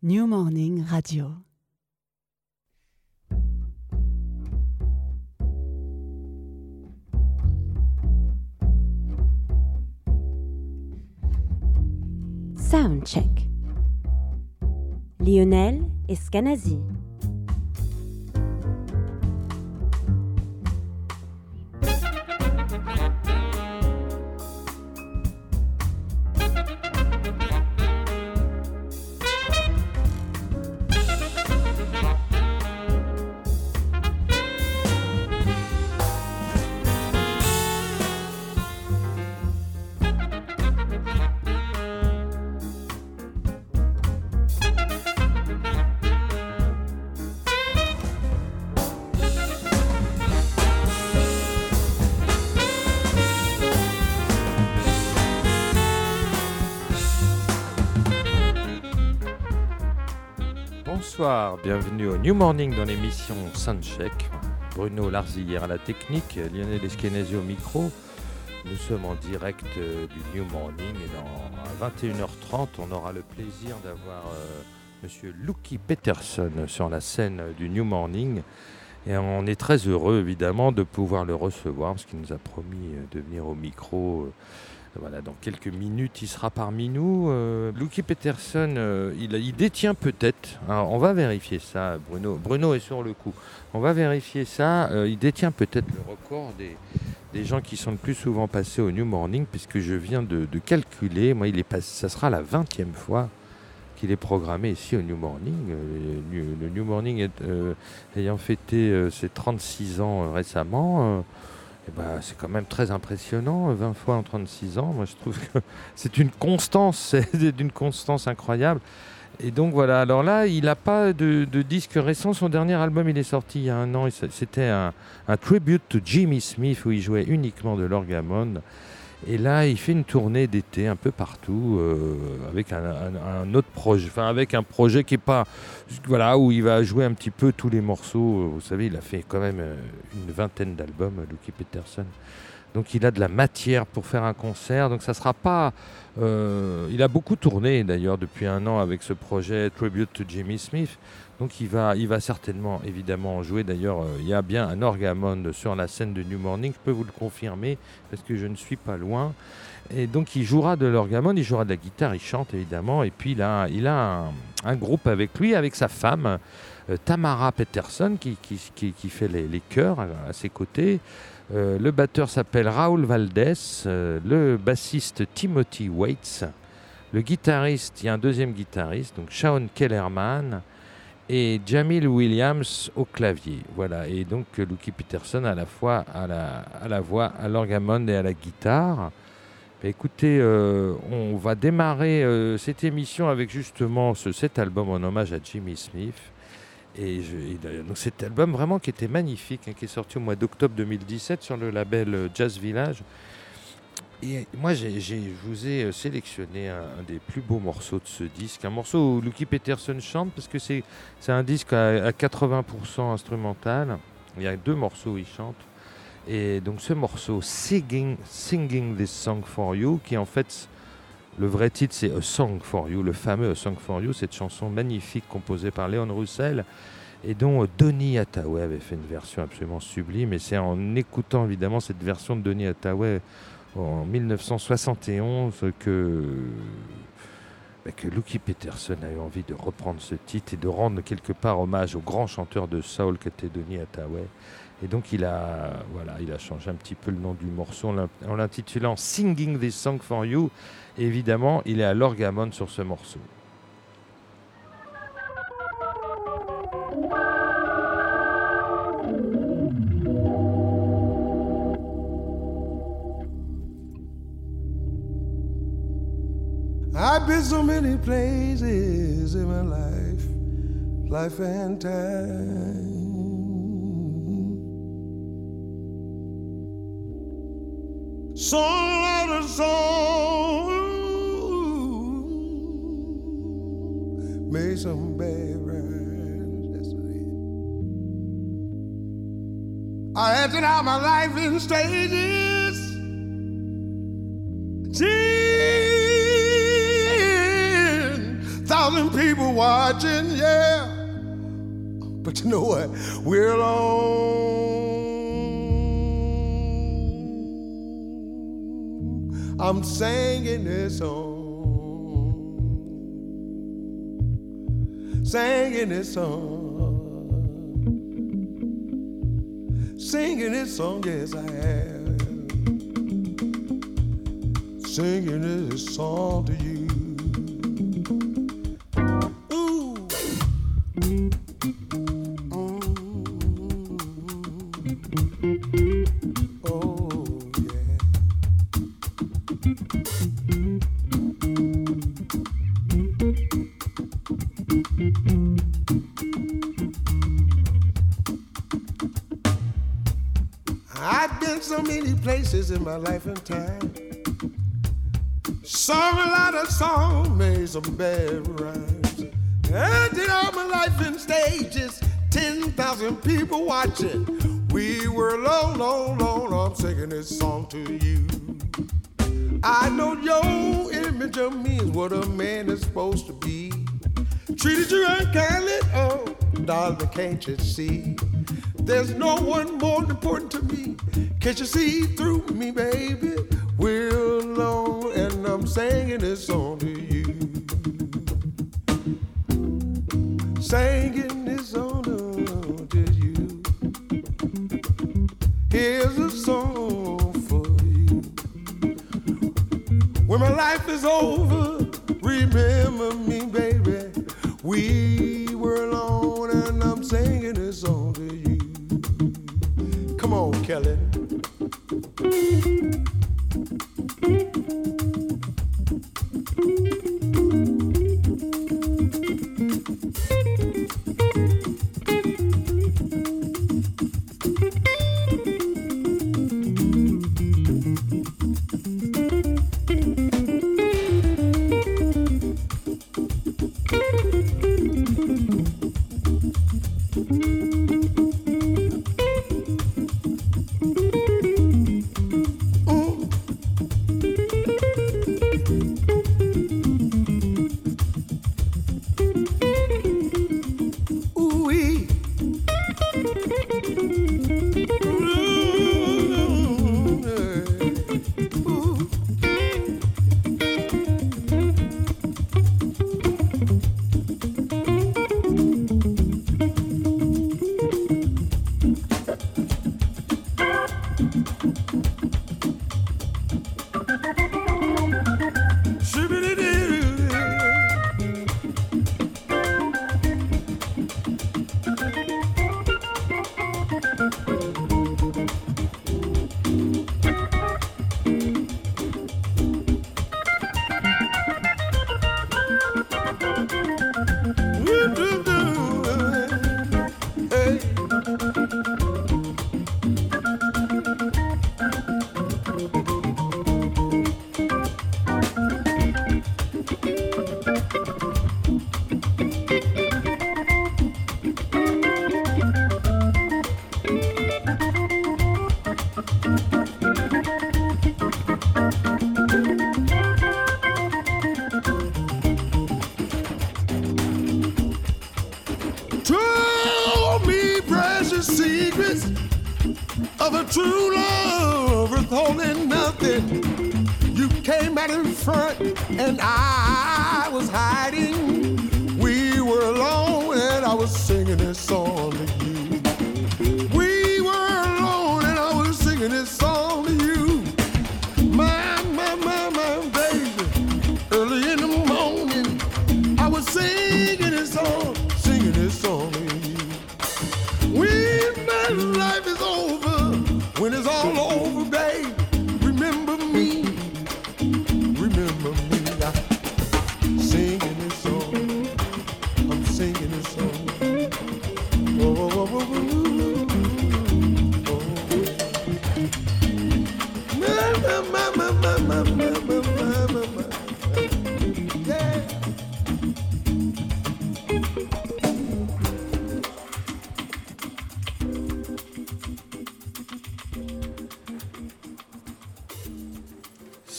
New Morning Radio. Soundcheck. Lionel Escanazi. New Morning dans l'émission Soundcheck. Bruno Larzillière à la technique, Lionel Eskenazi au micro. Nous sommes en direct euh, du New Morning et à 21h30, on aura le plaisir d'avoir euh, Monsieur Lucky Peterson sur la scène du New Morning. Et on est très heureux évidemment de pouvoir le recevoir parce qu'il nous a promis euh, de venir au micro. euh, voilà, dans quelques minutes, il sera parmi nous. Euh, Peterson, euh, il, détient peut-être, alors, on va vérifier ça, Bruno. Bruno est sur le coup. On va vérifier ça. euh, il détient peut-être le record des, gens qui sont le plus souvent passés au New Morning, puisque je viens de, calculer. Moi, il est passé, ça sera la 20e fois qu'il est programmé ici au New Morning. Euh, le New- Morning ayant fêté ses 36 ans récemment. Euh, ben, c'est quand même très impressionnant, euh, 20 fois en 36 ans. Moi, je trouve que c'est une constance, c'est d'une constance incroyable. Et donc voilà, alors là, il n'a pas de, disque récent. Son dernier album, il est sorti il y a un an. C'était un, tribute to Jimmy Smith où il jouait uniquement de l'orgamon. Et là, il fait une tournée d'été un peu partout euh, avec un, autre projet, enfin avec un projet qui est pas, voilà, où il va jouer un petit peu tous les morceaux. Vous savez, il a fait quand même euh, une vingtaine d'albums, Lucky Peterson. Donc il a de la matière pour faire un concert. Donc ça sera pas. Euh, il a beaucoup tourné d'ailleurs depuis un an avec ce projet Tribute to Jimmy Smith. Donc il va, il va certainement évidemment en jouer. D'ailleurs, euh, il y a bien un orgamon sur la scène de New Morning. Je peux vous le confirmer parce que je ne suis pas loin. Et donc il jouera de l'orgamon, il jouera de la guitare, il chante évidemment. Et puis il a, il a un, groupe avec lui, avec sa femme, euh, Tamara Peterson, qui, fait les, chœurs à ses côtés. Euh, le batteur s'appelle Raoul Valdez, euh, le bassiste Timothy Waits, le guitariste, il y a un deuxième guitariste, donc Shawn Kellerman et Jamil Williams au clavier. Voilà, et donc euh, Lucky Peterson à la fois à la, voix, à l'orgamon et à la guitare. Bah, écoutez, euh, on va démarrer cette émission avec justement ce, cet album en hommage à Jimmy Smith. Et, donc cet album vraiment qui était magnifique, hein, qui est sorti au mois d'octobre 2017 sur le label euh, Jazz Village. Et moi, je vous ai euh, sélectionné un, des plus beaux morceaux de ce disque, un morceau où Lucky Peterson chante parce que c'est, c'est un disque à, à 80% instrumental. Il y a deux morceaux où il chante. Et donc ce morceau, Singing, Singing This Song For You, qui en fait, le vrai titre c'est A Song For You, le fameux A Song For You, cette chanson magnifique composée par Léon Roussel et dont euh, Donny Hathaway avait fait une version absolument sublime. Et c'est en écoutant évidemment cette version de Donny Hathaway en 1971 que, bah, que Lucky Peterson a eu envie de reprendre ce titre et de rendre quelque part hommage au grand chanteur de soul qu'était Donny Hathaway. Et donc il a, voilà, il a changé un petit peu le nom du morceau en l'in- en l'intitulant Singing This Song For You. Évidemment, il est à l'orgamon sur ce morceau. Made some bad rhymes. Yes, I did. I acted out my life in stages. Ten thousand people watching, yeah. But you know what? We're alone. I'm singing this song, singing this song, singing this song. Yes, I have. singing this song to you. Places in my life and time. Sung a lot of songs, made some bad rhymes. I did all my life in stages, 10,000 people watching. We were alone, alone, alone. I'm singing this song to you. I know your image of me is what a man is supposed to be. Treated you unkindly, oh, darling, can't you see? There's no one more important to me. Can't you see through me, baby? We're alone, and I'm singing this song to you. Singing this song to you. Here's a song for you. When my life is over, remember me, baby. We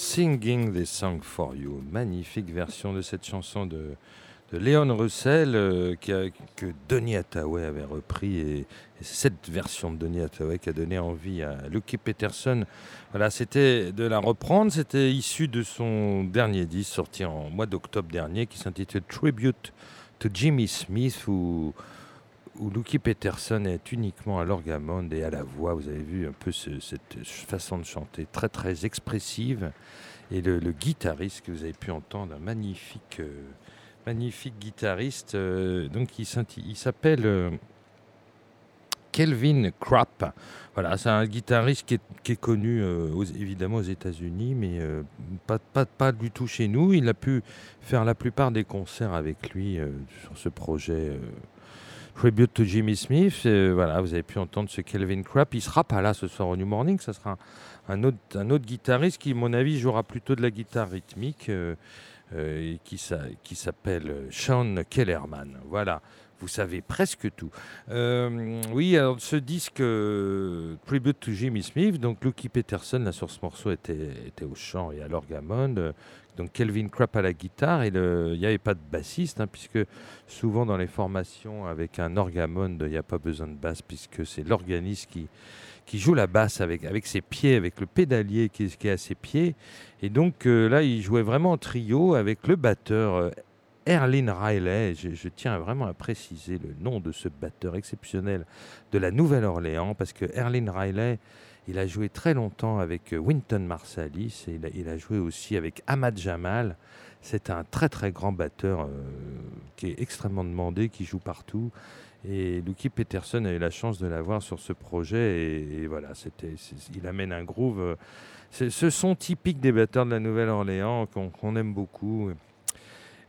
Singing This Song for You. Magnifique version de cette chanson de de Léon Russell euh, que Donny Hathaway avait repris et, cette version de Donny Hathaway qui a donné envie à Lucky Peterson. C'était de la reprendre. C'était issu de son dernier disque sorti en mois d'octobre dernier qui s'intitule Tribute to Jimmy Smith où, où Lucky Peterson est uniquement à l'orgamonde et à la voix. Vous avez vu un peu cette façon de chanter très très expressive. Et le, guitariste que vous avez pu entendre, un magnifique, euh, magnifique guitariste, euh, donc il, s'appelle euh, Kelvin Crapp. Voilà, c'est un guitariste qui est, connu évidemment aux États-Unis, mais pas, pas, pas, du tout chez nous. Il a pu faire la plupart des concerts avec lui sur ce projet. Tribute to Jimmy Smith, voilà, vous avez pu entendre ce Kelvin Crapp. Il sera pas là ce soir au New Morning, ça sera un autre, guitariste qui, à mon avis, jouera plutôt de la guitare rythmique, euh, euh, qui, s'appelle Sean Kellerman. Voilà, vous savez presque tout. Euh, oui, alors ce disque Tribute to Jimmy Smith, donc Lucky Peterson, là sur ce morceau, était, était au chant et à l'orgamone. Donc Kelvin Crapp à la guitare, et il n'y avait pas de bassiste, hein, puisque souvent dans les formations avec un orgamone, il n'y a pas besoin de basse, puisque c'est l'organiste qui, qui joue la basse avec, avec ses pieds, avec le pédalier qui est, qui est à ses pieds. Et donc euh, là, il jouait vraiment en trio avec le batteur euh, Erlin Riley. Je, tiens vraiment à préciser le nom de ce batteur exceptionnel de la Nouvelle-Orléans, parce que Erlin Riley, il a joué très longtemps avec euh, Winton Marsalis et il a, joué aussi avec Ahmad Jamal. C'est un très très grand batteur qui est extrêmement demandé, qui joue partout. Et Lucky Peterson a eu la chance de l'avoir sur ce projet. Et, voilà, il amène un groove. Euh, ce son typique des batteurs de la Nouvelle-Orléans qu'on, aime beaucoup.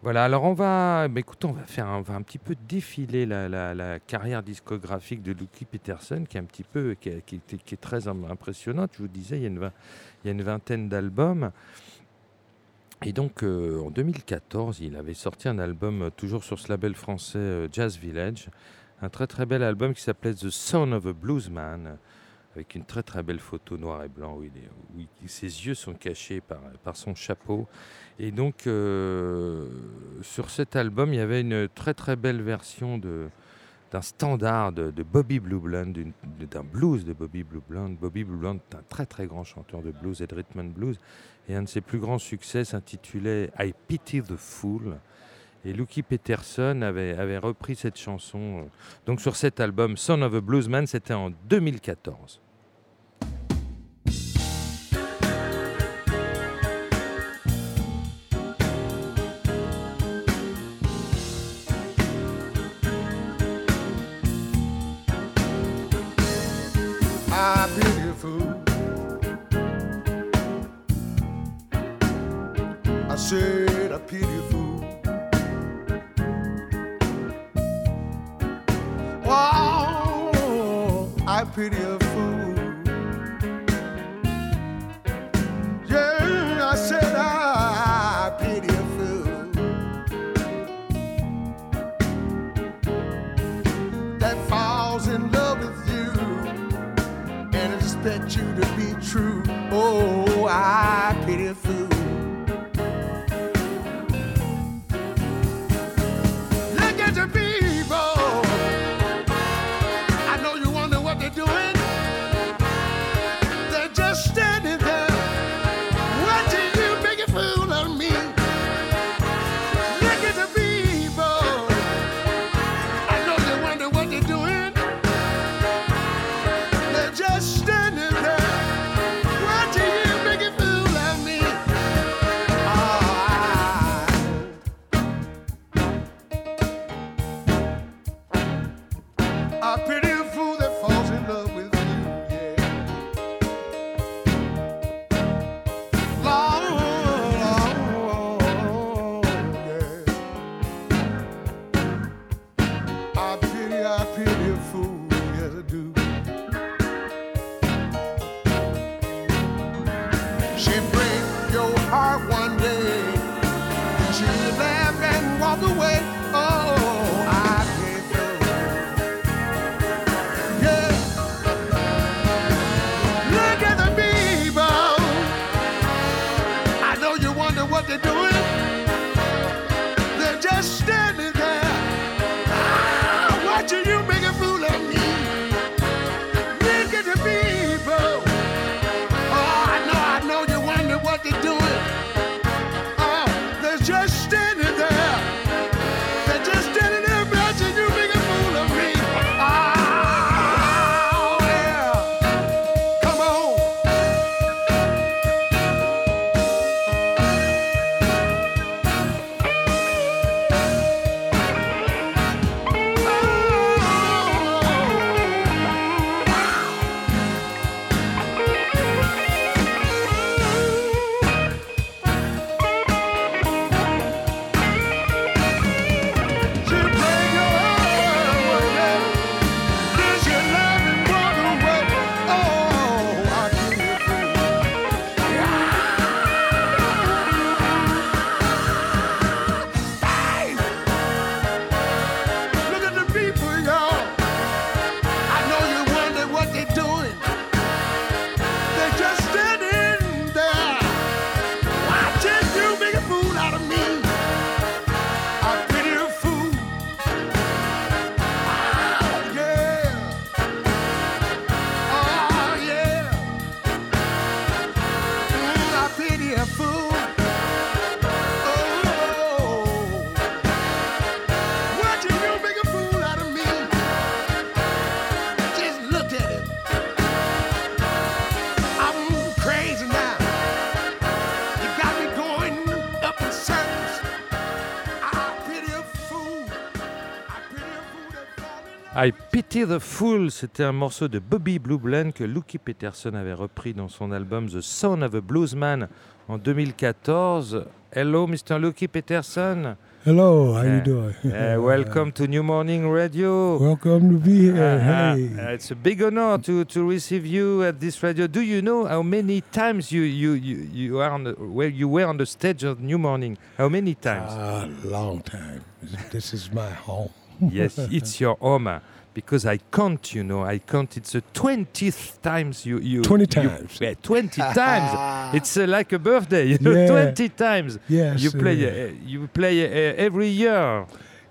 Voilà, alors on va, bah, écoute, on va faire un, petit peu défiler la, carrière discographique de Lucky Peterson, qui est un petit peu, qui, est très impressionnante. Je vous disais, il y a une, vingtaine d'albums. Et donc euh, en 2014, il avait sorti un album euh, toujours sur ce label français Jazz Village, un très très bel album qui s'appelait The Son of a Bluesman, avec une très très belle photo noir et blanc où, il ses yeux sont cachés par, par son chapeau. Et donc euh, sur cet album, il y avait une très très belle version de d'un standard de, Bobby Blue Blunt, d'un blues de Bobby Blue Blunt. Bobby Blue Blunt est un très très grand chanteur de blues et de rhythm and blues. Et un de ses plus grands succès s'intitulait I Pity the Fool. Et Lucky Peterson avait, avait repris cette chanson euh, donc sur cet album Son of a Bluesman, c'était en 2014. Pity the Fool, c'était un morceau de Bobby Blue Bland que Lucky Peterson avait repris dans son album The Son of a Bluesman en 2014. Hello, Mr. Lucky Peterson. Hello, how Uh, you doing? Uh, welcome to New Morning Radio. Welcome to be here. Uh, hey. uh, it's a big honor to, to receive you at this radio. Do you know how many times you you, you, you are on the, where you were on the stage of New Morning? How many times? Ah, long time. This is my home. yes, it's your home. uh, Because I count, you know, I count. It's the twentieth times you you 20 you- times. yeah, twenty times. It's uh, like a birthday, you know, Yeah. twenty times. Yes. You play, is. uh, you play uh, every year.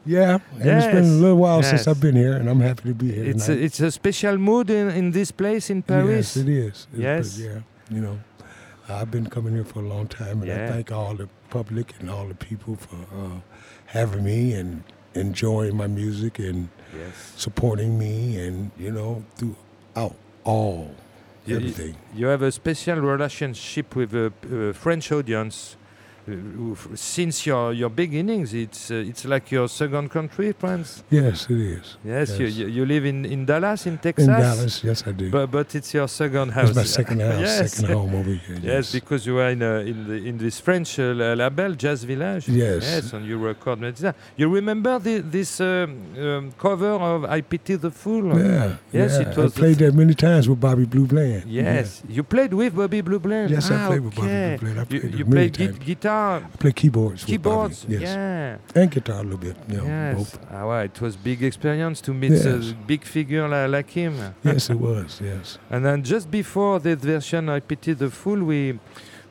yeah, and it's been a little while yes. since I've been here, and I'm happy to be here. It's a, tonight. it's a special mood in, in this place in Paris. Yes, it is. It's Yes. pretty- yeah, you know, I've been coming here for a long time, and Yeah. I thank all the public and all the people for uh, having me and enjoying my music and Yes. supporting me, and you know, throughout all You- everything. You have a special relationship with a French audience. Uh, since your, your beginnings, it's uh, it's like your second country, France. Yes, it is. Yes, You, Yes. you you live in, in Dallas, in Texas. In Dallas, yes, I do. But but it's your second house. it's my second house, yes. second home over here. Yes, because you are in uh, in the, in this French uh, label, Jazz Village. Yes. Yes, and you record medicine. You remember the, this um, um, cover of "I Pity the Fool"? Yeah. Yes, yeah. it was I played that many times with Bobby Blue Bland. Yes, you played with Bobby Blue Bland. Yes, ah, I played with Bobby. Blue Bland. I You, played you played gui- times. Guitar, I played keyboards. keyboards. Yes. Yeah. And guitar a little bit. Know, yes. both. Ah, well, it was big experience to meet Yes. a big figure li- like him. Yes, it was. Yes. And then just before this version, I pity the fool. We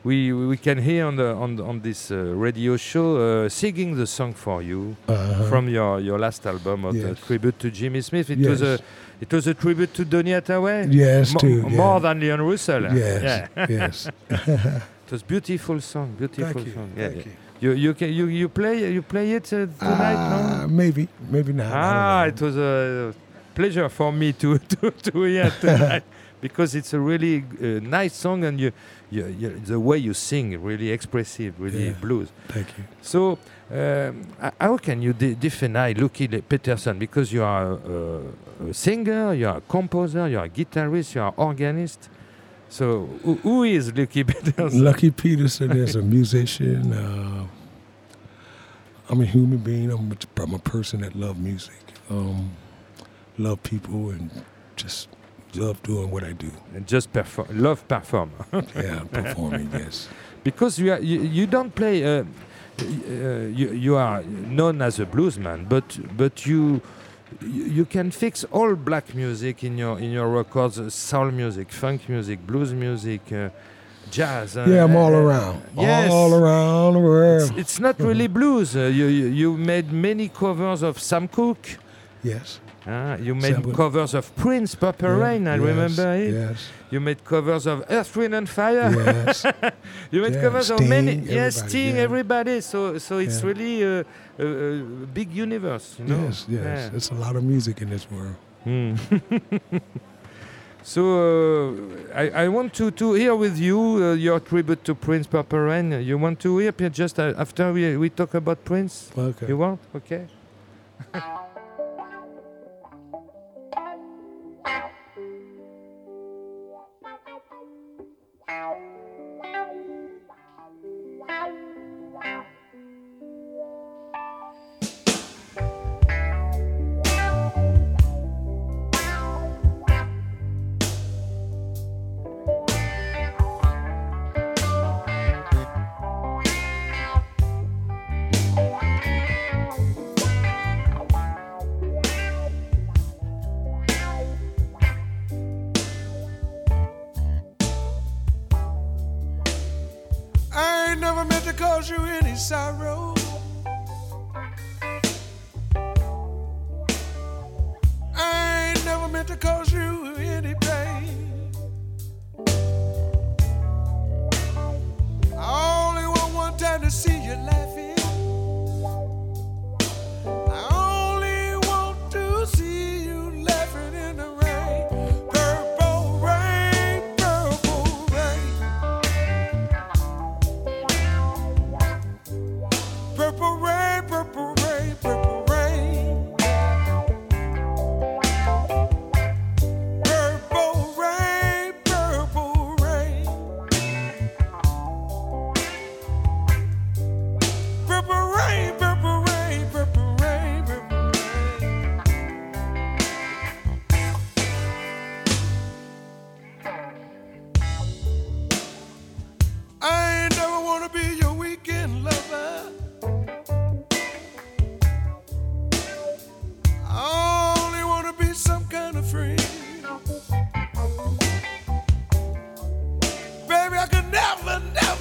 we we can hear on the on on this uh, radio show uh, singing the song for you Uh-huh. from your your last album of the tribute to Jimmy Smith. It yes. was a it was a tribute to Donny Hathaway. yes, Mo- too. yeah. More than Leon Russell. Yes. Yeah. yes. It was beautiful song. Beautiful Thank you. song. Yeah, Thank yeah. you. You you can you you play you play it uh, tonight? Ah, no? maybe, maybe not. Ah, it was a pleasure for me to to, to hear tonight because it's a really uh, nice song and you, you, you the way you sing really expressive, really Yeah. blues. Thank you. So um, how can you de- define Lucky Peterson because you are a, a singer, you are a composer, you are a guitarist, you are organist. So who, who is Lucky Peterson? Lucky Peterson is a musician. Uh, I'm a human being. I'm a, I'm a person that love music, um, love people, and just love doing what I do. And just perform, love perform. Yeah, performing. Yes. because you, are, you you don't play. Uh, uh, you you are known as a bluesman, but but you you you can fix all black music in your in your records: soul music, funk music, blues music, uh, jazz. uh, Yeah, I'm all uh, around. yes. All around the world. It's, it's not really blues. Uh, you, you you made many covers of Sam Cooke. Yes. Uh, you made Sam covers of Prince, Purple Yeah, Rain. I yes, remember it. Yes. You made covers of Earth, Wind and Fire. Yes. You made Yeah, covers of many, Sting, yes, everybody, Sting, yeah. everybody. So, so it's Yeah. really a, a, a big universe, you know. Yes. Yes. Yeah. It's a lot of music in this world. Mm. so uh, I, I want to, to hear with you uh, your tribute to Prince Purple Rain. You want to hear just uh, after we, we talk about Prince? Okay. You want? Okay.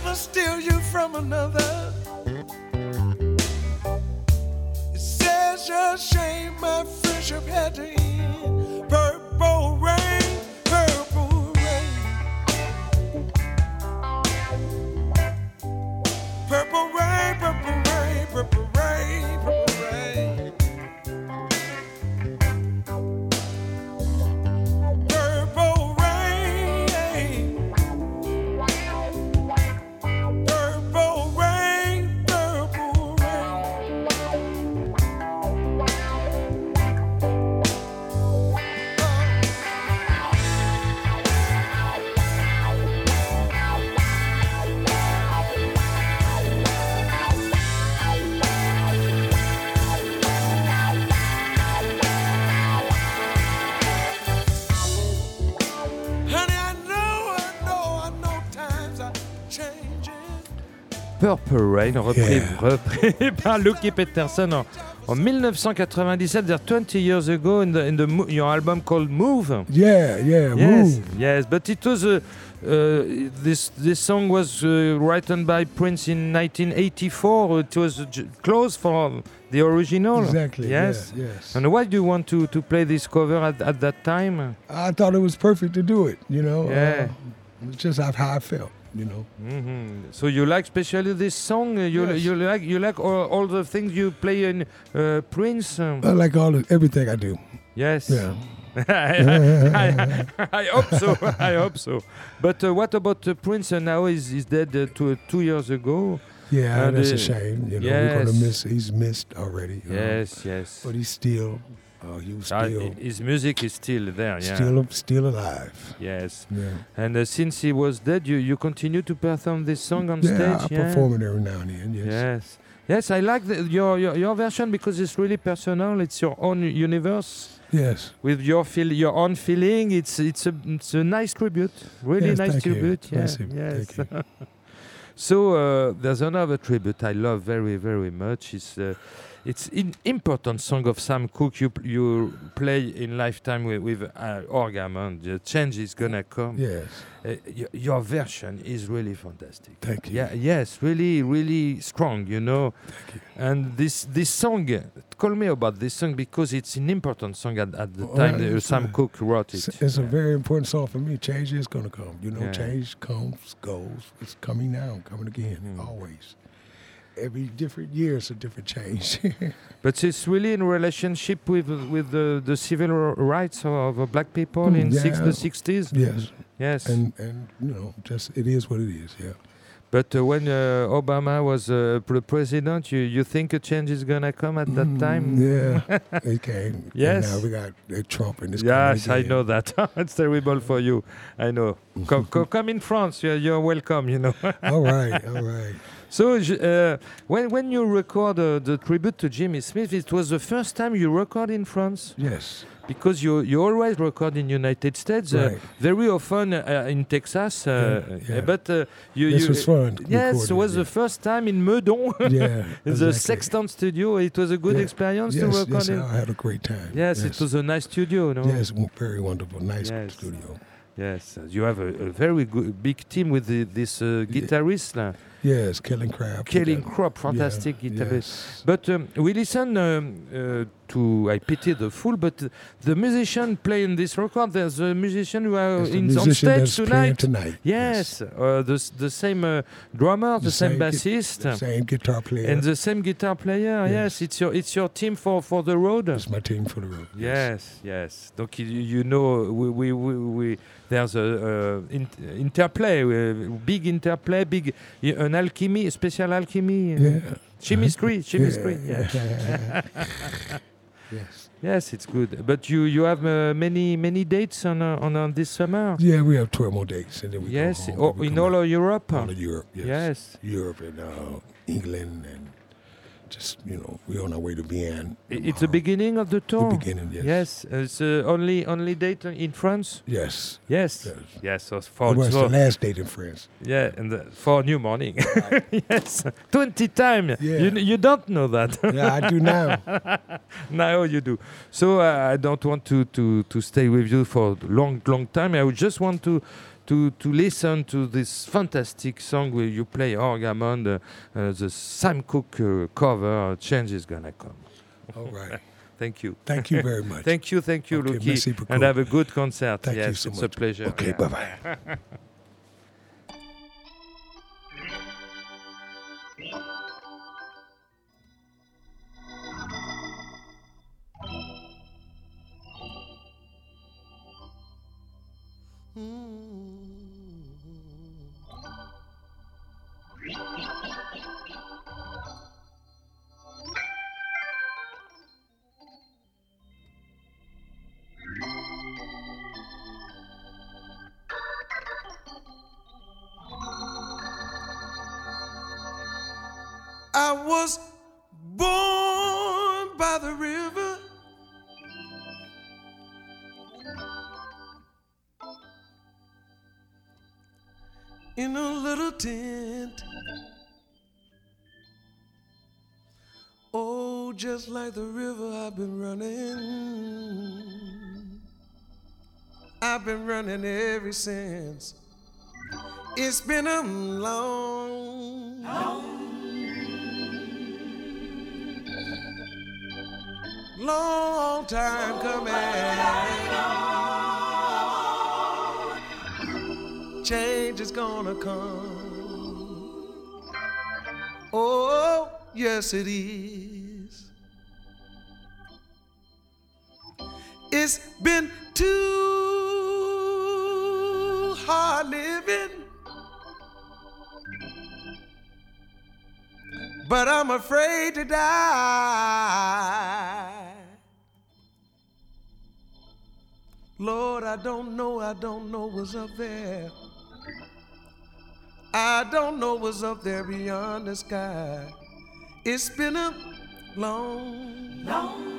never steal you from another. It says your shame, my friendship had to end. Rain, repris, Yeah. repris par Lucky Peterson en, en 1997, there 20 years ago, in, the, in the, your album called Move. Yeah, yeah, Yes, move. yes, but it was uh, uh, this this song was uh, written by Prince in 1984. It was close for the original. Exactly. Yes. Yeah, yes. And why do you want to, to play this cover at, at that time? I thought it was perfect to do it. You know. Yeah. Uh, it's just how I felt. You know. hmm So you like especially this song? Uh, You Yes. you like you like all, all the things you play in uh, Prince? Um, I like all the, everything I do. yes. Yeah. I, I, I hope so. I hope so. But uh, what about uh, Prince? Uh, now he's, he's dead uh, two, two years ago. Yeah, And, that's uh, a shame. You know, we're gonna miss. He's missed already. uh, Yes, yes. But he's still. Uh, he was Uh, still. his music is still there. Yeah. Still, still alive. Yes. Yeah. And uh, since he was dead, you, you continue to perform this song on Yeah, stage. I perform it every now and then. Yes. Yes. Yes, I like the, your, your your version because it's really personal. It's your own universe Yes. with your feel, your own feeling. It's it's a it's a nice tribute. Really Yes, nice thank you. tribute. Yeah. Merci. Yes. Thank you. so uh, there's another tribute I love very very much. It's uh, it's an important song of Sam Cooke. You you play in Lifetime with, with uh, Orgamon. The change is gonna come. Yes. Uh, your, version is really fantastic. Thank you. Yeah, yes, really, really strong, you know. Thank you. And this this song, uh, call me about this song because it's an important song at, at the Oh, time yeah, it's Sam Cooke wrote it. It's, it's a very important song for me. Change is gonna come. You know, Yeah. change comes, goes. It's coming now, coming again, Mhm. always. Every different year, it's a different change. But it's really in relationship with with the, the civil rights of, black people Mm, in six, the 60s. yes, Yes. and and you know, just it is what it is. Yeah. but uh, when uh, Obama was uh, pre- president, you, you think a change is going to come at that Mm, time? Yeah, it came. Yes. And now we got uh, Trump in this. Yes, I know that. it's terrible for you. I know. Co- co- come in France. You're, you're welcome, you know. all right, all right. So, uh, when, when you record uh, the tribute to Jimmy Smith, it was the first time you record in France? Yes, Because you, you always record in United States, uh, right. very often uh, in Texas. Uh, Yeah, yeah. But uh, you, This you, was fun. Yes, it was the first time in Meudon, yeah, the exactly. Sextant Studio. It was a good Yeah. experience Yes, to record yes, in. I had a great time. Yes, it was a nice studio, no? Yes, very wonderful, nice Yes. studio. Yes, uh, you have a, a very good big team with the, this uh, guitarist, uh, Yes, Killing Craft. Killing Crop, fantastic yeah, guitarist. yes. But um, we listen um, uh, to I pity the fool, but uh, the musician playing this record, there's a musician who are in, on stage tonight. tonight. Yes, uh, the, the same uh, drummer, the, The same, same bassist, The same guitar player. and the same guitar player. Yes. Yes. it's your it's your team for, for the road. It's my team for the road. Yes, yes. Donc you, you know, we, we, we, we there's a uh, in, interplay, uh, big interplay, big y- an alchemy, special alchemy, Yeah. chemistry, chemistry. Yeah. Yeah. yes. Yes, it's good. But you you have uh, many many dates on uh, on, on this summer. Yeah, we have 12 more dates. And then we yes, home, oh, in all of Europe. all of Europe. Yes. Yes. Europe and uh, England and just, you know, we're on our way to Vienna. It's the beginning of the tour. The beginning, yes. Yes, it's uh, only only date in France. Yes. Yes, yes. yes. So for, It was the last date in France. yeah, and the, for new morning. yes, twenty times. Yeah. You you don't know that. Yeah, I do now. now you do. So uh, I don't want to, to, to stay with you for a long, long time. I would just want to to, to listen to this fantastic song where you play Orgamon, the, uh, the Sam Cooke uh, cover, Change is Gonna Come. All right. Thank you. Thank you very much. Thank you, thank you, Okay, Luki. merci beaucoup. And have a good concert. Thank you yes, so it's a pleasure. Okay, Yeah. bye bye. I was born by the river. In a little tent. Oh, just like the river, I've been running. I've been running ever since. It's been a long, long time coming. Change is gonna come. Oh, yes, it is. It's been too hard living. But I'm afraid to die. Lord, I don't know, I don't know what's up there. I don't know what's up there beyond the sky. It's been a long, long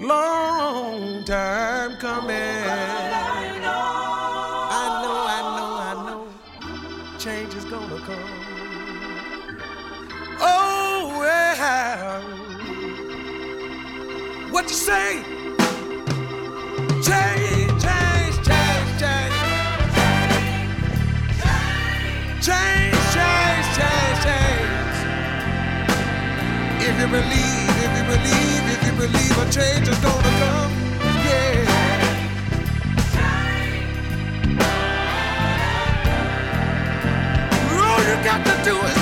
long time coming. I know, I know, I know. Change is gonna come. Oh, well. What you say? Change, change, change, change. Change, change, change, change. If you believe, if you believe, if you believe a change is gonna come, yeah. All you got to do is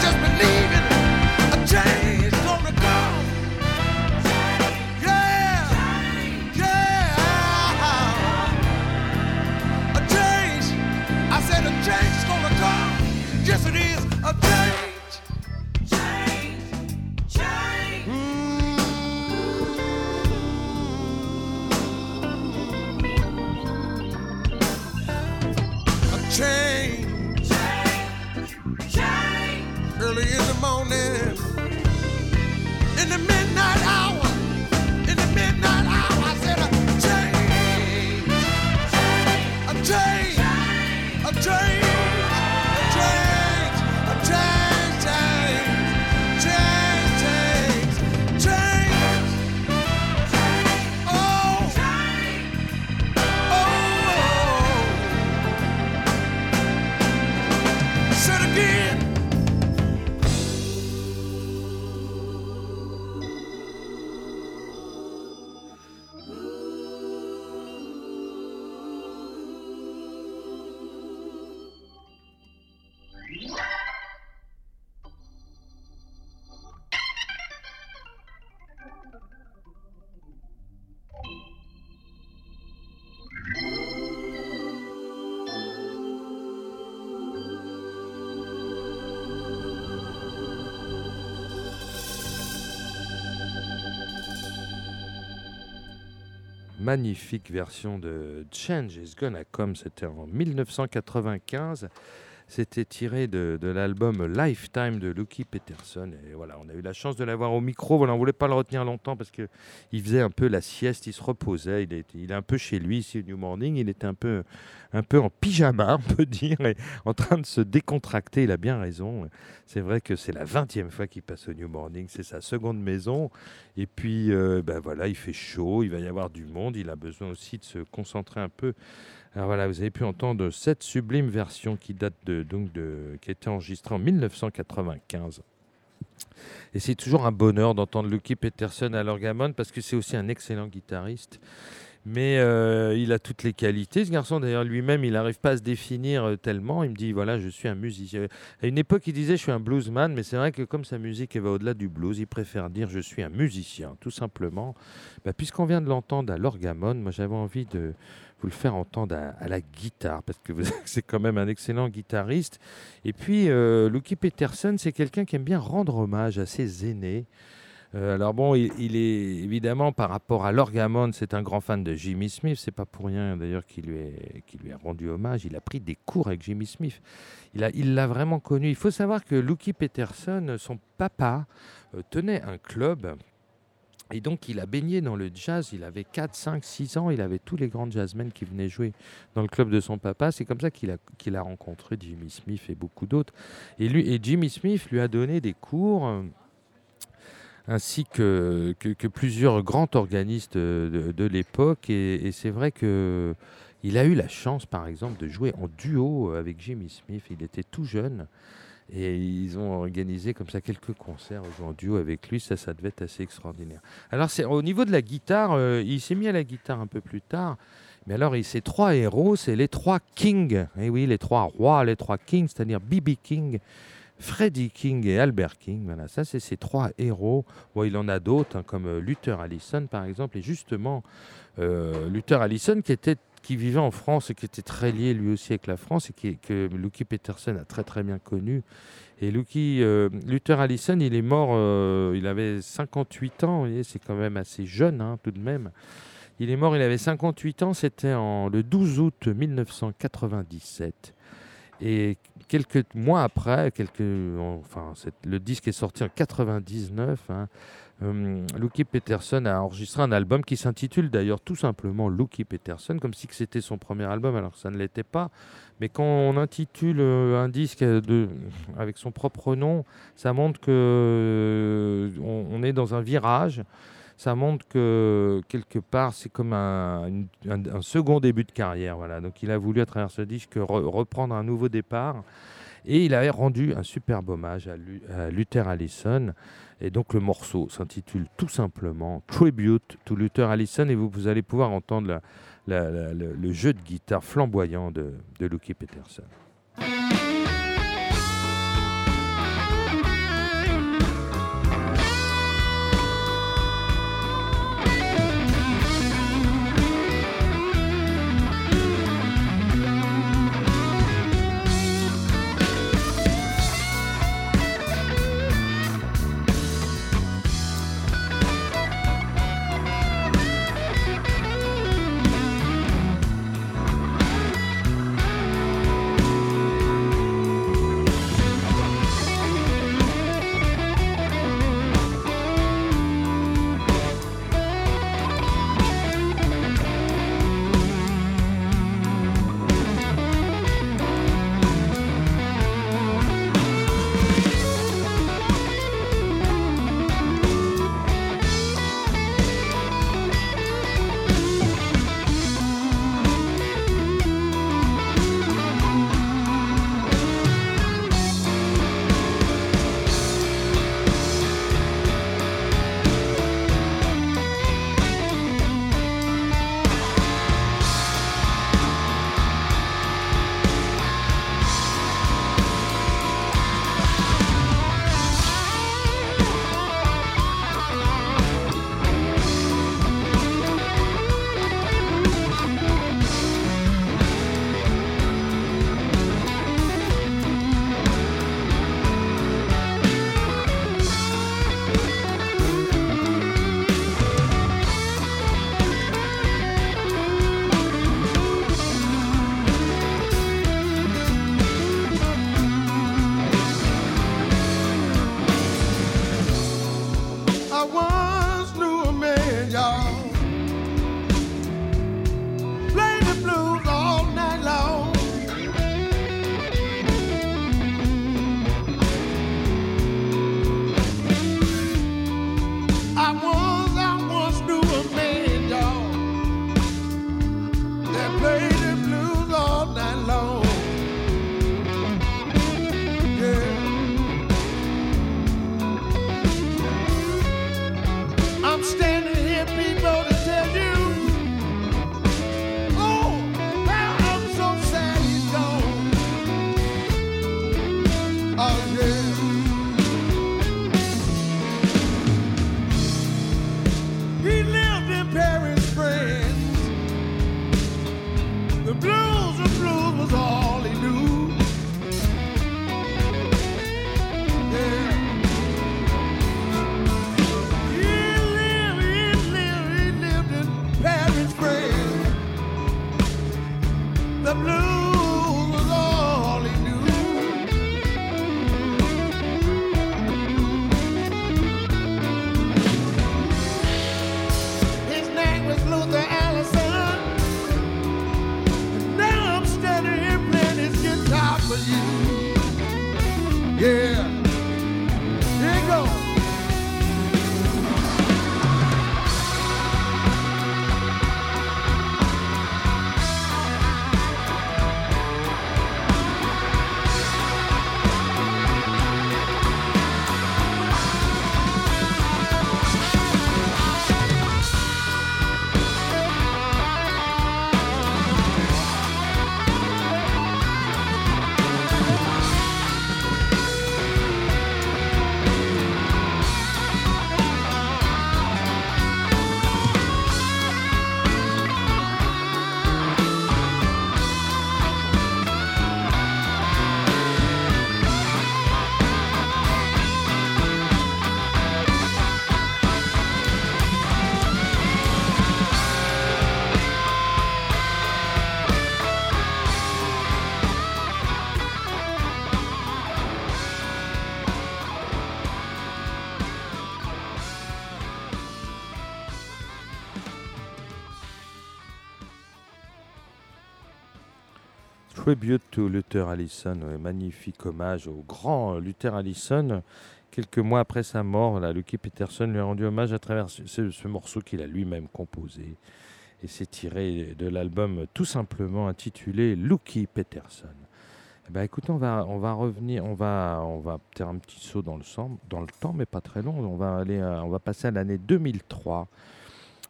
magnifique version de Change is Gonna Come. C'était en 1995. C'était tiré de, l'album Lifetime de Lucky Peterson. Et voilà, on a eu la chance de l'avoir au micro. Voilà, on voulait pas le retenir longtemps parce que il faisait un peu la sieste, il se reposait. Il est, il est un peu chez lui ici New Morning. Il était un peu, un peu en pyjama, on peut dire, et en train de se décontracter. Il a bien raison. C'est vrai que c'est la 20e fois qu'il passe au New Morning. C'est sa seconde maison. Et puis, euh, ben voilà, il fait chaud, il va y avoir du monde. Il a besoin aussi de se concentrer un peu. Alors voilà, vous avez pu entendre cette sublime version qui date de, donc de, qui a été enregistrée en 1995. Et c'est toujours un bonheur d'entendre Lucky Peterson à l'orgamon parce que c'est aussi un excellent guitariste. Mais euh, il a toutes les qualités. Ce garçon, d'ailleurs, lui-même, il n'arrive pas à se définir euh, tellement. Il me dit, voilà, je suis un musicien. À une époque, il disait, je suis un bluesman, mais c'est vrai que comme sa musique va au-delà du blues, il préfère dire, je suis un musicien, tout simplement. Bah, Puisqu'on vient de l'entendre à l'orgamon, moi, j'avais envie de vous le faire entendre à, la guitare, parce que c'est quand même un excellent guitariste. Et puis, euh, Lucky Peterson, c'est quelqu'un qui aime bien rendre hommage à ses aînés. Euh, alors bon, il, est évidemment par rapport à l'orgamon, c'est un grand fan de Jimmy Smith. C'est pas pour rien d'ailleurs qu'il lui, a rendu hommage. Il a pris des cours avec Jimmy Smith. Il l'a vraiment connu. Il faut savoir que Lucky Peterson, son papa, euh, tenait un club. Et donc, il a baigné dans le jazz. Il avait 4, 5, 6 ans. Il avait tous les grands jazzmen qui venaient jouer dans le club de son papa. C'est comme ça qu'il a, a rencontré Jimmy Smith et beaucoup d'autres. Et, et Jimmy Smith lui a donné des cours. Ainsi que, que, plusieurs grands organistes de, l'époque. Et, c'est vrai que il a eu la chance, par exemple, de jouer en duo avec Jimmy Smith. Il était tout jeune. Et ils ont organisé comme ça quelques concerts en duo avec lui. Ça, ça devait être assez extraordinaire. Alors, c'est, au niveau de la guitare, euh, il s'est mis à la guitare un peu plus tard. Mais alors, ces trois héros, c'est les trois kings. Et eh oui, les trois rois, les trois kings, c'est-à-dire B.B. King, Freddie King et Albert King. Voilà, ça c'est ces trois héros. Bon, il en a d'autres, hein, comme euh, Luther Allison par exemple. Et justement, euh, Luther Allison qui était qui vivait en France et qui était très lié lui aussi avec la France et qui, que Lucky Peterson a très très bien connu. Et Lucky, euh, Luther Allison, il est mort, il avait 58 ans, c'est quand même assez jeune hein, tout de même. Il est mort, il avait 58 ans, c'était le 12 août 1997. Et quelques mois après, enfin, le disque est sorti en 99. Hein, Lucky Peterson a enregistré un album qui s'intitule d'ailleurs tout simplement Lucky Peterson, comme si c'était son premier album, alors que ça ne l'était pas. Mais quand on intitule euh, un disque avec son propre nom, ça montre que euh, on est dans un virage ça montre que quelque part, c'est comme un, second début de carrière. Voilà. Donc il a voulu, à travers ce disque, reprendre un nouveau départ. Et il avait rendu un superbe hommage à, Luther Allison. Et donc le morceau s'intitule tout simplement Tribute to Luther Allison. Et vous, vous allez pouvoir entendre le, jeu de guitare flamboyant de, de Lucky Peterson. woman. Tribute to Luther Allison, magnifique hommage au grand Luther Allison. Quelques mois après sa mort, Lucky Peterson lui a rendu hommage à travers ce, ce morceau qu'il a lui-même composé. Et c'est tiré de l'album tout simplement intitulé Lucky Peterson. Eh ben, écoute, on va, on va revenir, on va, on va faire un petit saut dans le, dans le temps, mais pas très long. On va, aller, on va passer à l'année 2003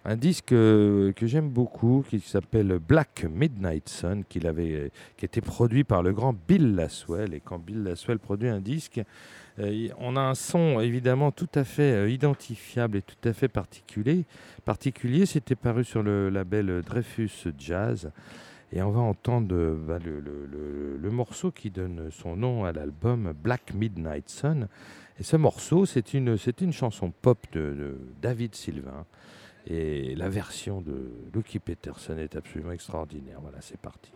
un disque euh, que j'aime beaucoup qui s'appelle Black Midnight Sun, qui, avait, qui était produit par le grand Bill Laswell. Et quand Bill Laswell produit un disque, euh, on a un son évidemment tout à fait euh, identifiable et tout à fait particulier. particulier C'était paru sur le label Dreyfus Jazz. Et on va entendre bah, le, morceau qui donne son nom à l'album Black Midnight Sun. Et ce morceau, c'est une, une chanson pop de David Sylvain. Et la version de Lucky Peterson est absolument extraordinaire. Voilà, c'est parti.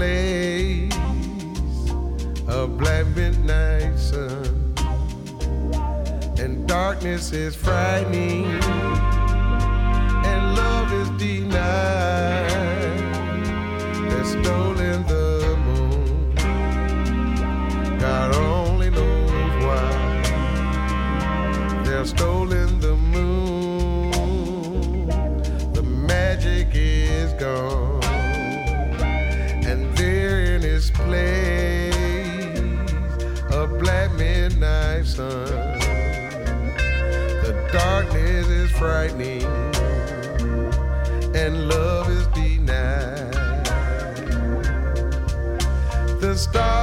Place a black midnight sun. And darkness is frightening. And love is denied. They're stolen the moon. God only knows why. They're stolen sun. The darkness is frightening, and love is denied. The stars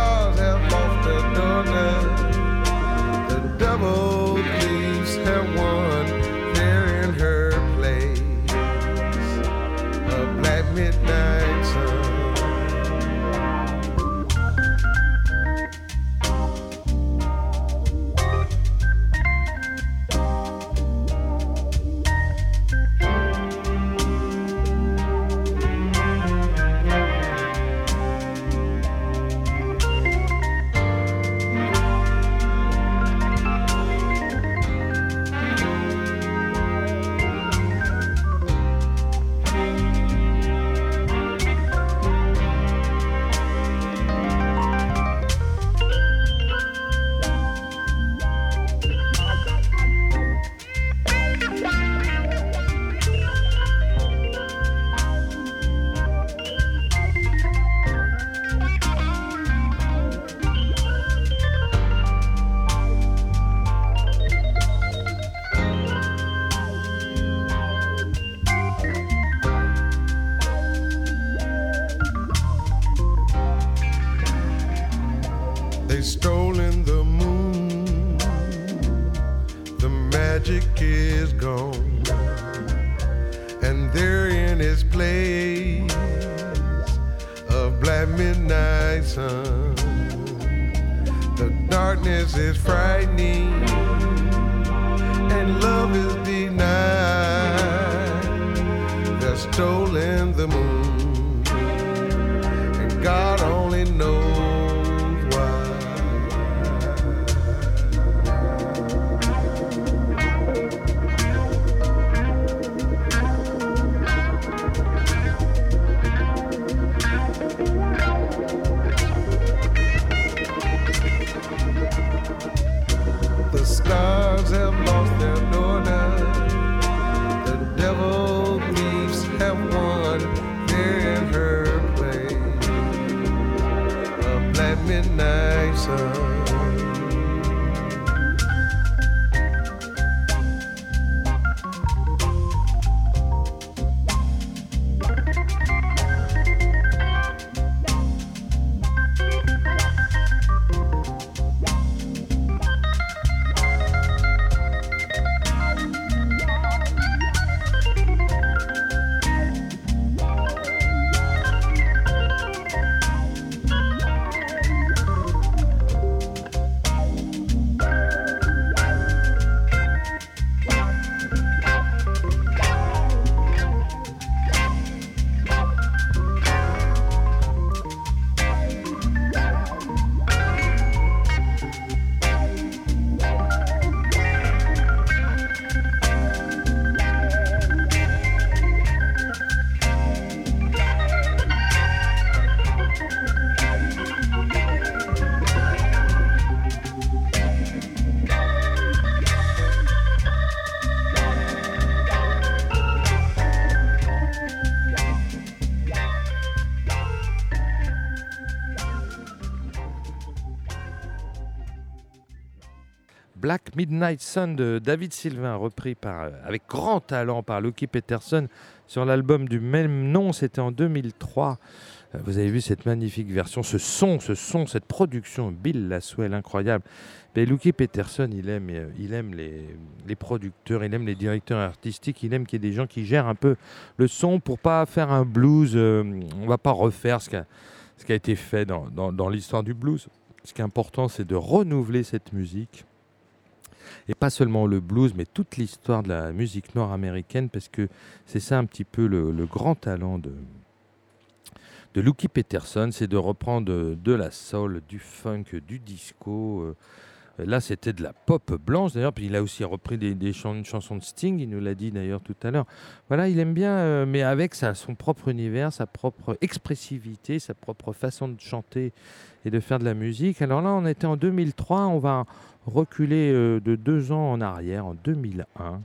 Midnight Sun de David Sylvain, repris par, euh, avec grand talent par Lucky Peterson sur l'album du même nom, c'était en 2003. Euh, vous avez vu cette magnifique version, ce son, ce son, cette production, Bill Laswell, incroyable. Lucky Peterson, il aime, euh, les, producteurs, il aime les directeurs artistiques, il aime qu'il y ait des gens qui gèrent un peu le son pour pas faire un blues. On on va pas refaire ce qui a, été fait dans l'histoire du blues. Ce qui est important, c'est de renouveler cette musique et pas seulement le blues, mais toute l'histoire de la musique nord-américaine, parce que c'est ça un petit peu le, grand talent de, de Lucky Peterson, c'est de reprendre de la soul, du funk, du disco. Euh, là, c'était de la pop blanche d'ailleurs, puis il a aussi repris des, des une chanson de Sting, il nous l'a dit d'ailleurs tout à l'heure. Voilà, il aime bien, euh, mais avec sa, son propre univers, sa propre expressivité, sa propre façon de chanter et de faire de la musique. Alors là, on était en 2003, on va, reculer euh, de deux ans en arrière, en 2001.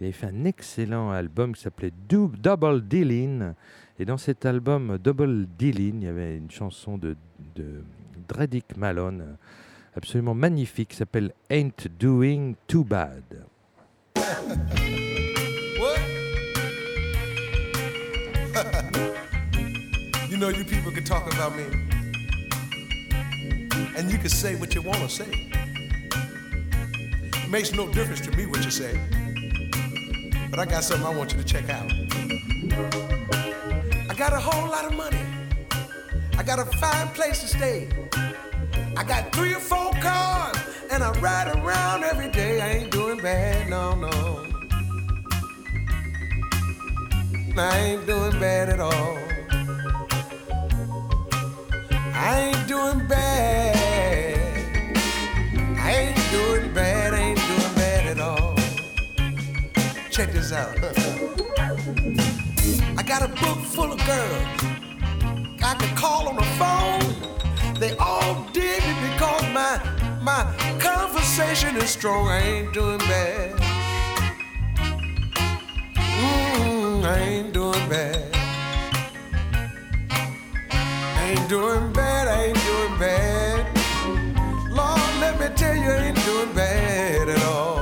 Il avait fait un excellent album qui s'appelait Double Dealing. Et dans cet album Double Dealing, il y avait une chanson de, de Dredick Malone, absolument magnifique, qui s'appelle Ain't Doing Too Bad. you know, you people can talk about me, and you can say what you want to say. Makes no difference to me what you say. But I got something I want you to check out. I got a whole lot of money. I got a fine place to stay. I got three or four cars, and I ride around every day. I ain't doing bad, no, no. I ain't doing bad at all. I ain't doing bad. I ain't doing Check this out. I got a book full of girls. I can call on the phone. They all dig me because my my conversation is strong. I ain't doing bad. Mm, I ain't doing bad. I ain't doing bad. I ain't doing bad Lord, let me tell you, I ain't doing bad at all.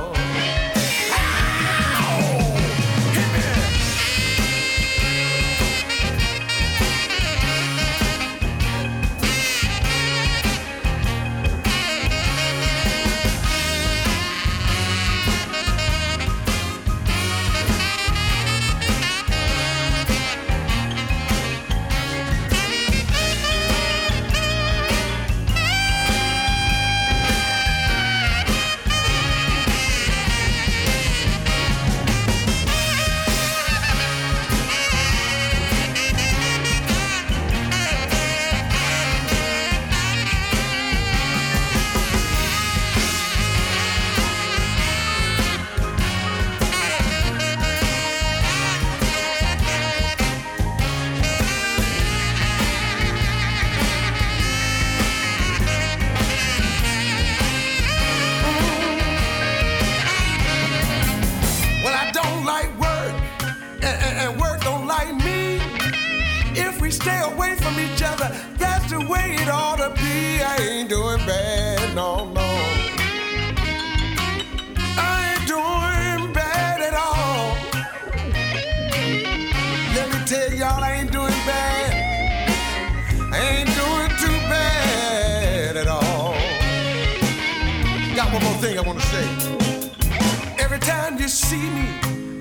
see me.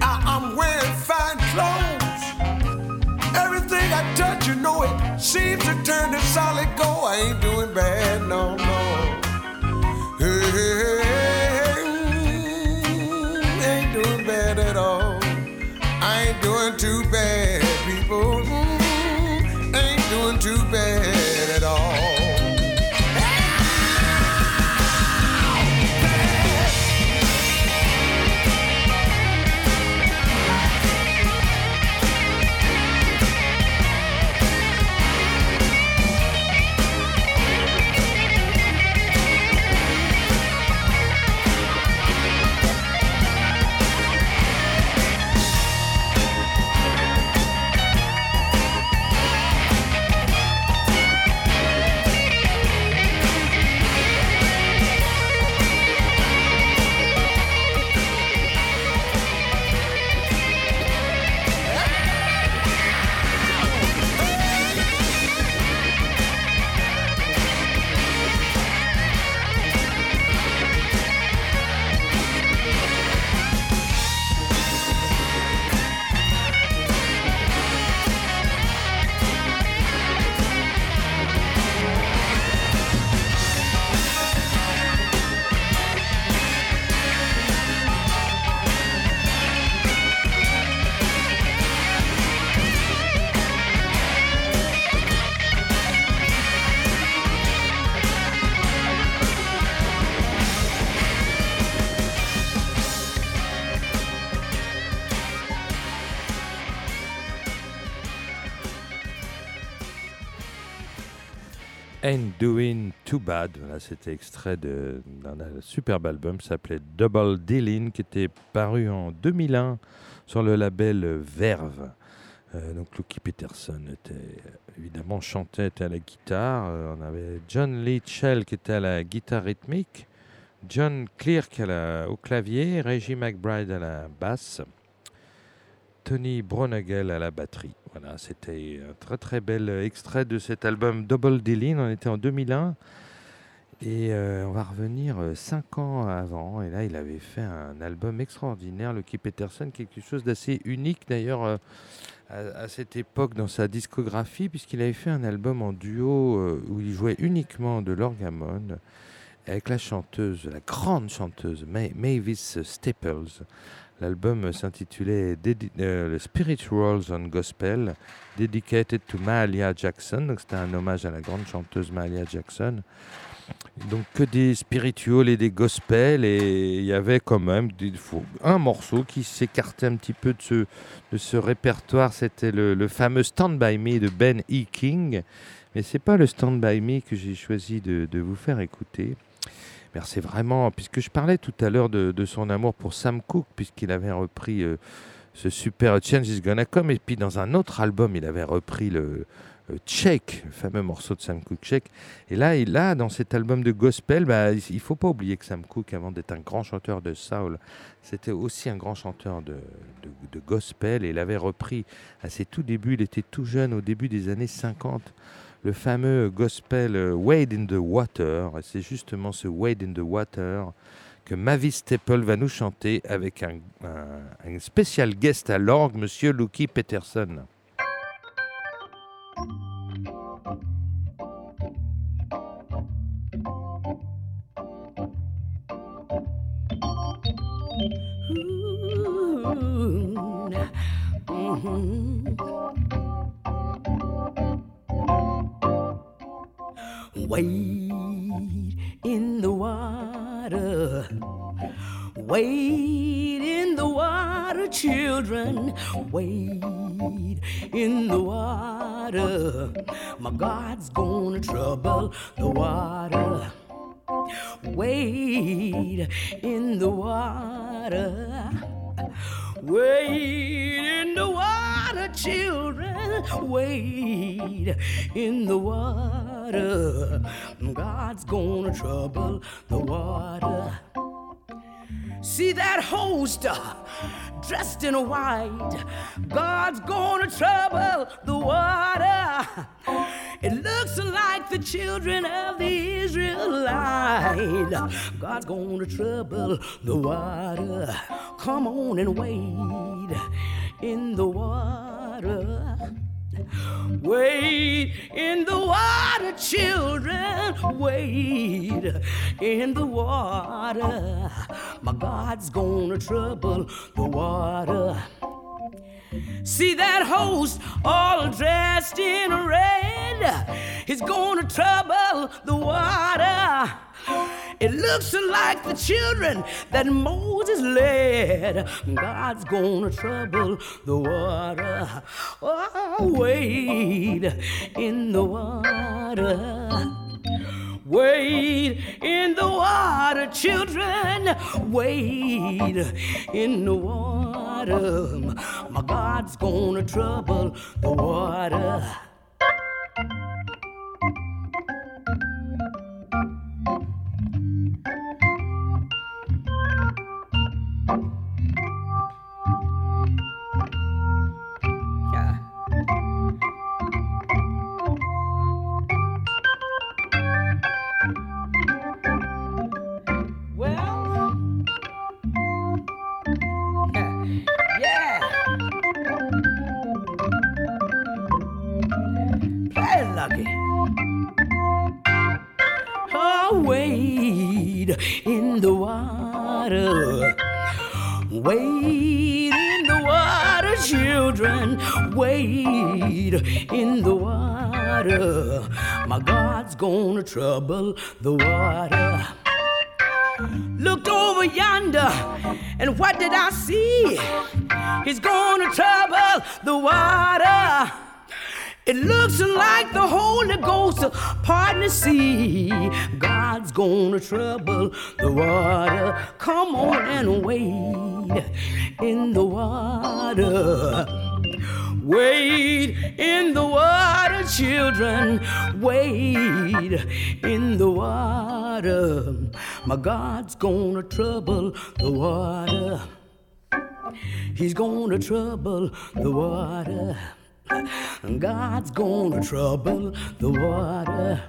I, am wearing fine clothes. Everything I touch, you know it seems to turn to solid gold. I ain't doing Bad. Voilà, c'était extrait d'un superbe album qui s'appelait Double Dealing, qui était paru en 2001 sur le label Verve. Euh, donc Lucky Peterson était évidemment chantait à la guitare. Euh, on avait John Lee qui était à la guitare rythmique, John Clerk au clavier, Reggie McBride à la basse, Tony Bronagel à la batterie. Voilà, c'était un très très bel extrait de cet album Double Dealing. On était en 2001. Et euh, on va revenir euh, cinq ans avant. Et là, il avait fait un album extraordinaire, Keith Peterson, quelque chose d'assez unique d'ailleurs euh, à, cette époque dans sa discographie, puisqu'il avait fait un album en duo où il jouait uniquement de l'orgamone avec la chanteuse, la grande chanteuse Mavis Staples. L'album s'intitulait euh, Spirituals on Gospel, dedicated to Mahalia Jackson. C'était un hommage à la grande chanteuse Mahalia Jackson. Donc que des spirituals et des gospels et il y avait quand même un morceau qui s'écartait un petit peu de ce, de ce répertoire. C'était le, fameux Stand By Me de Ben E. King. Mais c'est pas le Stand By Me que j'ai choisi de, de vous faire écouter c'est vraiment, puisque je parlais tout à l'heure de, son amour pour Sam Cooke, puisqu'il avait repris euh, ce super Change is Gonna Come, et puis dans un autre album, il avait repris le Check, le fameux morceau de Sam Cooke, Check. Et là, il a dans cet album de gospel, bah, il faut pas oublier que Sam Cooke, avant d'être un grand chanteur de soul, c'était aussi un grand chanteur de, de, gospel, et il avait repris à ses tout débuts, il était tout jeune, au début des années 50, le fameux gospel euh, Wade in the Water. C'est justement ce Wade in the Water que Mavis Staple va nous chanter avec un, un, spécial guest à l'orgue, Monsieur Lucky Peterson. Mm-hmm. Wade in the water. Wade in the water, children. Wade in the water. My God's gonna trouble the water. Wade in the water. Wade in the water, children. Wade in the water. God's gonna trouble the water. See that host uh, dressed in white. God's gonna trouble the water. It looks like the children of the Israelite. God's gonna trouble the water. Come on and wade in the water. Wade in the water, children. Wade in the water. My God's gonna trouble the water. See that host all dressed in red? He's gonna trouble the water. It looks like the children that Moses led. God's gonna trouble the water. Oh, wade in the water. Wade in the water, children. Wade in the water. My God's gonna trouble the water. Trouble the water. Looked over yonder, and what did I see? He's gonna trouble the water. It looks like the Holy Ghost the sea. God's gonna trouble the water. Come on and wade in the water. Wade in the water, children. Wade in the water. My God's gonna trouble the water. He's gonna trouble the water. God's gonna trouble the water.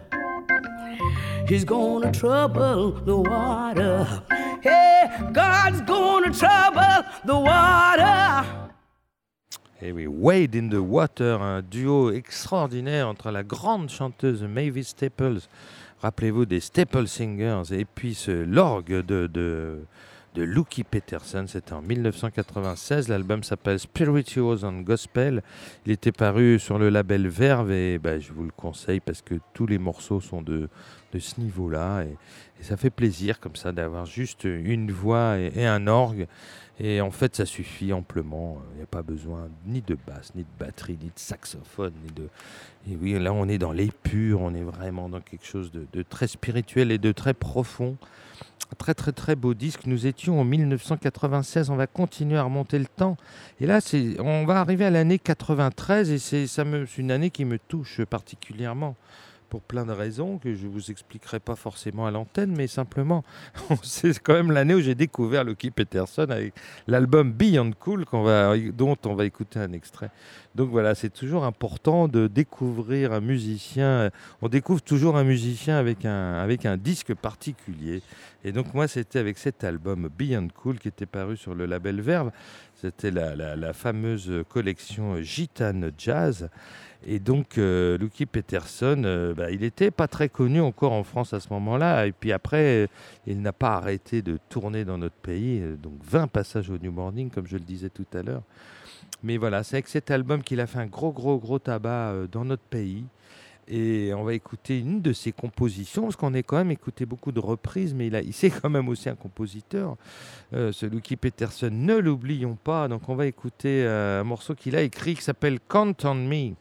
He's gonna trouble the water. Hey, God's gonna trouble the water. Et eh oui, Wade in the Water, un duo extraordinaire entre la grande chanteuse Mavis Staples, rappelez-vous des Staple Singers, et puis l'orgue de, de de Lucky Peterson. C'était en 1996. L'album s'appelle Spirituals and Gospel. Il était paru sur le label Verve et bah, je vous le conseille parce que tous les morceaux sont de, de ce niveau-là. Et, ça fait plaisir comme ça d'avoir juste une voix et, un orgue. Et en fait, ça suffit amplement. Il n'y a pas besoin ni de basse, ni de batterie, ni de saxophone, ni de. Et oui, là, on est dans les purs. On est vraiment dans quelque chose de, très spirituel et de très profond. Très très très beau disque. Nous étions en 1996. On va continuer à remonter le temps. Et là, on va arriver à l'année 93 et c'est, me, une année qui me touche particulièrement pour plein de raisons que je ne vous expliquerai pas forcément à l'antenne, mais simplement, c'est quand même l'année où j'ai découvert Lucky Peterson avec l'album Beyond Cool dont on va écouter un extrait. Donc voilà, c'est toujours important de découvrir un musicien. On découvre toujours un musicien avec un, avec un disque particulier. Et donc moi, c'était avec cet album Beyond Cool qui était paru sur le label Verve. C'était la, la fameuse collection Gitane Jazz. Et donc, euh, Lucky Peterson, euh, bah, il n'était pas très connu encore en France à ce moment-là. Et puis après, il n'a pas arrêté de tourner dans notre pays. Euh, donc, 20 passages au New Morning, comme je le disais tout à l'heure. Mais voilà, c'est avec cet album qu'il a fait un gros, gros, gros tabac dans notre pays. Et on va écouter une de ses compositions, parce qu'on a quand même écouté beaucoup de reprises, mais il, a, il c'est quand même aussi un compositeur, ce Lucky Peterson, ne l'oublions pas. Donc on va écouter un morceau qu'il a écrit qui s'appelle Count on Me.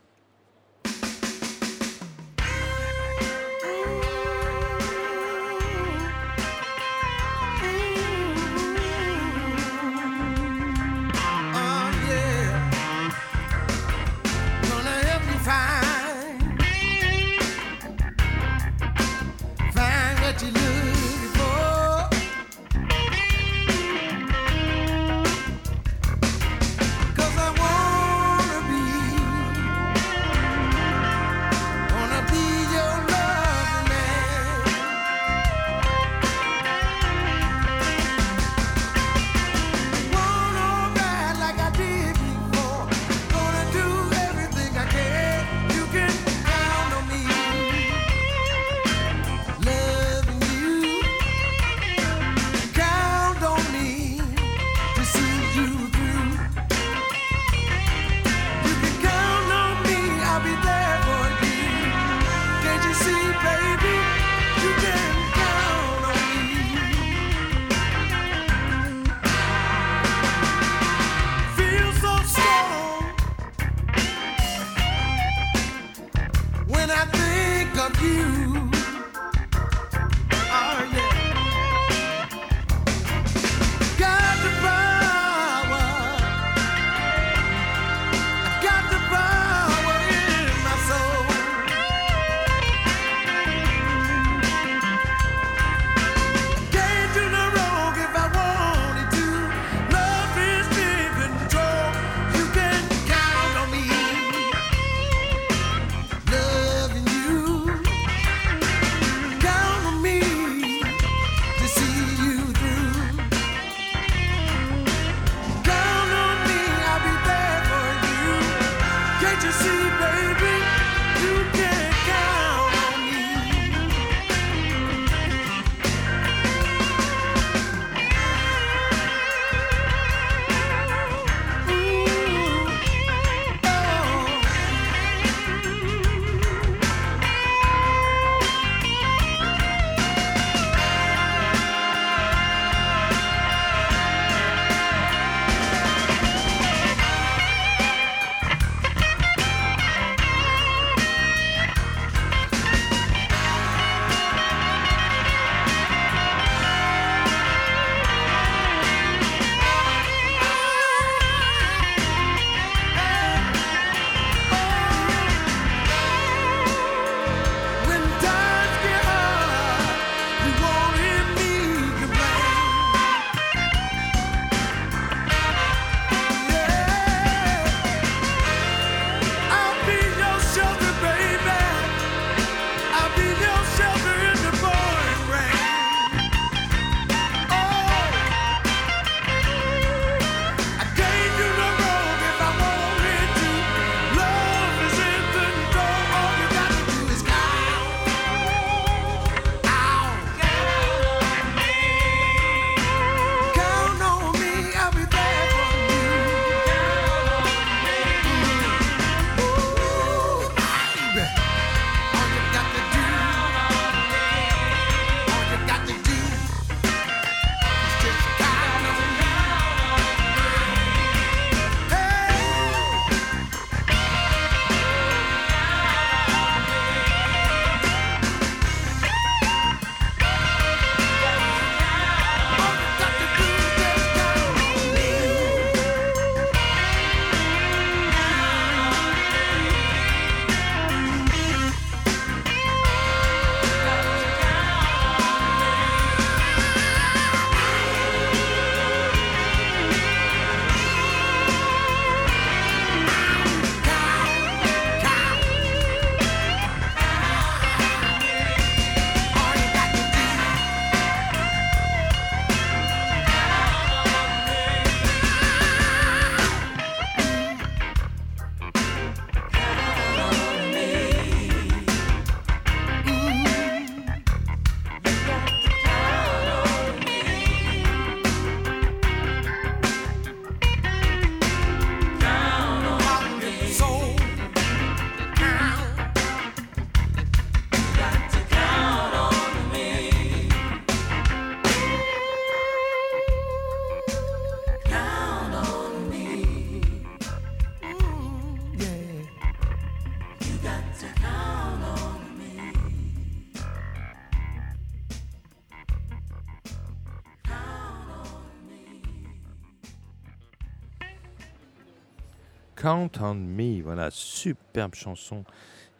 Count on Me. Voilà, superbe chanson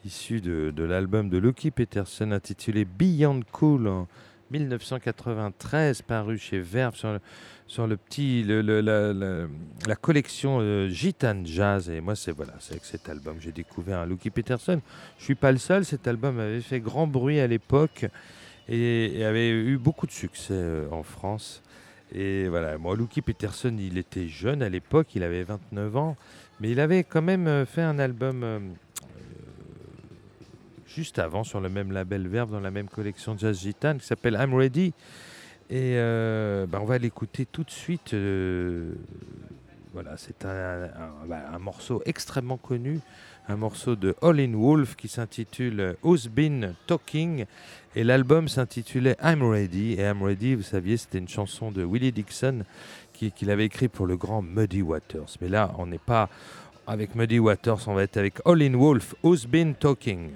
issue de, l'album de Lucky Peterson intitulé Beyond Cool en 1993, paru chez Verve sur sur le petit, le, le- la, la- collection euh, Gitane Jazz. Et moi, c'est voilà, avec cet album que j'ai découvert un Lucky Peterson. Je suis pas le seul, cet album avait fait grand bruit à l'époque et, et avait eu beaucoup de succès euh, en France. Et voilà, moi, Lucky Peterson, il était jeune à l'époque, il avait 29 ans, mais il avait quand même euh, fait un album euh, euh, juste avant sur le même label Verve, dans la même collection Jazz Gitane, qui s'appelle I'm Ready. Et euh, bah, on va l'écouter tout de suite. voilà, c'est bah, un morceau extrêmement connu, un morceau de All in Wolf qui s'intitule Who's Been Talking et l'album s'intitulait I'm Ready. Et I'm Ready, vous saviez, c'était une chanson de Willie Dixon qu'il avait écrit pour le grand Muddy Waters. Mais là, on n'est pas avec Muddy Waters, on va être avec All in Wolf, Who's Been Talking?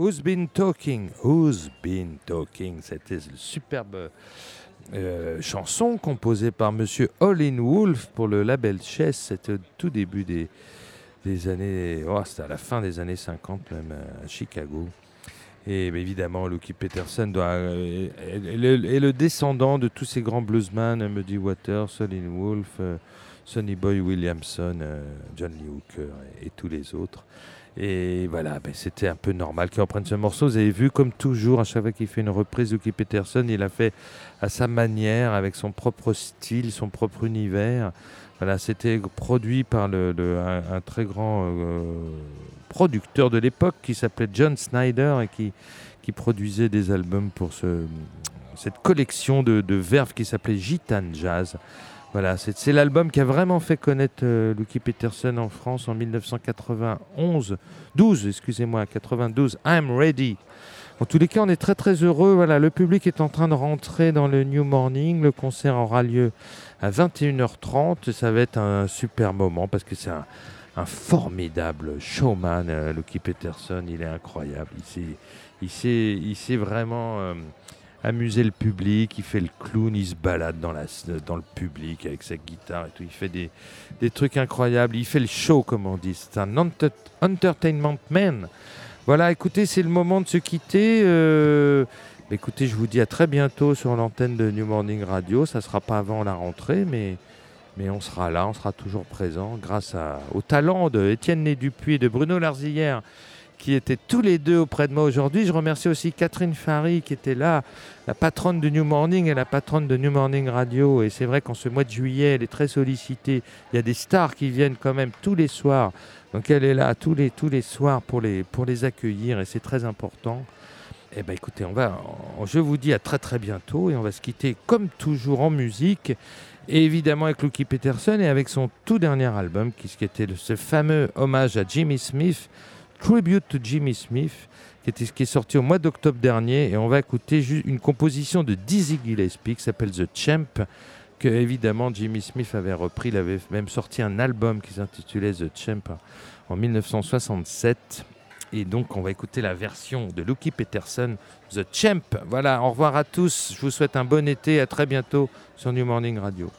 Who's Been Talking? Who's Been Talking? C'était une superbe euh, chanson composée par Monsieur Olin Wolf pour le label Chess. C'était tout début des, des années. Oh, c'était à la fin des années 50, même à Chicago. Et évidemment, Lucky Peterson doit, euh, est, le, descendant de tous ces grands bluesmen, Muddy Waters, Olin Wolf, euh, Sonny Boy Williamson, euh, John Lee Hooker et, tous les autres. Et voilà, ben, c'était un peu normal qu'il reprenne ce morceau. Vous avez vu, comme toujours, à chaque fois qu'il fait une reprise, Lucky Peterson, il a fait à sa manière, avec son propre style, son propre univers. Voilà, c'était produit par le, un, très grand euh, producteur de l'époque qui s'appelait John Snyder et qui, qui produisait des albums pour ce, cette collection de, de verves qui s'appelait Gitane Jazz. Voilà, c'est l'album qui a vraiment fait connaître euh, Lucky Peterson en France en 1991, 12, excusez-moi, 92. I'm ready. En tous les cas, on est très très heureux. Voilà, le public est en train de rentrer dans le New Morning. Le concert aura lieu à 21h30. Ça va être un super moment parce que c'est un, formidable showman, euh, Lucky Peterson. Il est incroyable. Il sait, il il vraiment. Euh, amuser le public, il fait le clown, il se balade dans, la, dans le public avec sa guitare et tout, il fait des, des trucs incroyables, il fait le show comme on dit, c'est un enter entertainment man. Voilà, écoutez, c'est le moment de se quitter. Euh, écoutez, je vous dis à très bientôt sur l'antenne de New Morning Radio, ça ne sera pas avant la rentrée, mais, mais on sera là, on sera toujours présent grâce au talent de Étienne Né Dupuis et de Bruno Larzillière qui étaient tous les deux auprès de moi aujourd'hui. Je remercie aussi Catherine Fary qui était là, la patronne de New Morning et la patronne de New Morning Radio. Et c'est vrai qu'en ce mois de juillet, elle est très sollicitée. Il y a des stars qui viennent quand même tous les soirs. Donc elle est là tous les, tous les soirs pour les, pour les accueillir et c'est très important. Eh bien écoutez, on va, je vous dis à très très bientôt et on va se quitter comme toujours en musique. Et évidemment avec Lucky Peterson et avec son tout dernier album qui était ce fameux hommage à Jimmy Smith. Tribute to Jimmy Smith, qui, est sorti au mois d'octobre dernier. Et on va écouter une composition de Dizzy Gillespie qui s'appelle The Champ, que évidemment Jimmy Smith avait repris. Il avait même sorti un album qui s'intitulait The Champ en 1967. Et donc, on va écouter la version de Lucky Peterson, The Champ. Voilà, au revoir à tous. Je vous souhaite un bon été. À très bientôt sur New Morning Radio.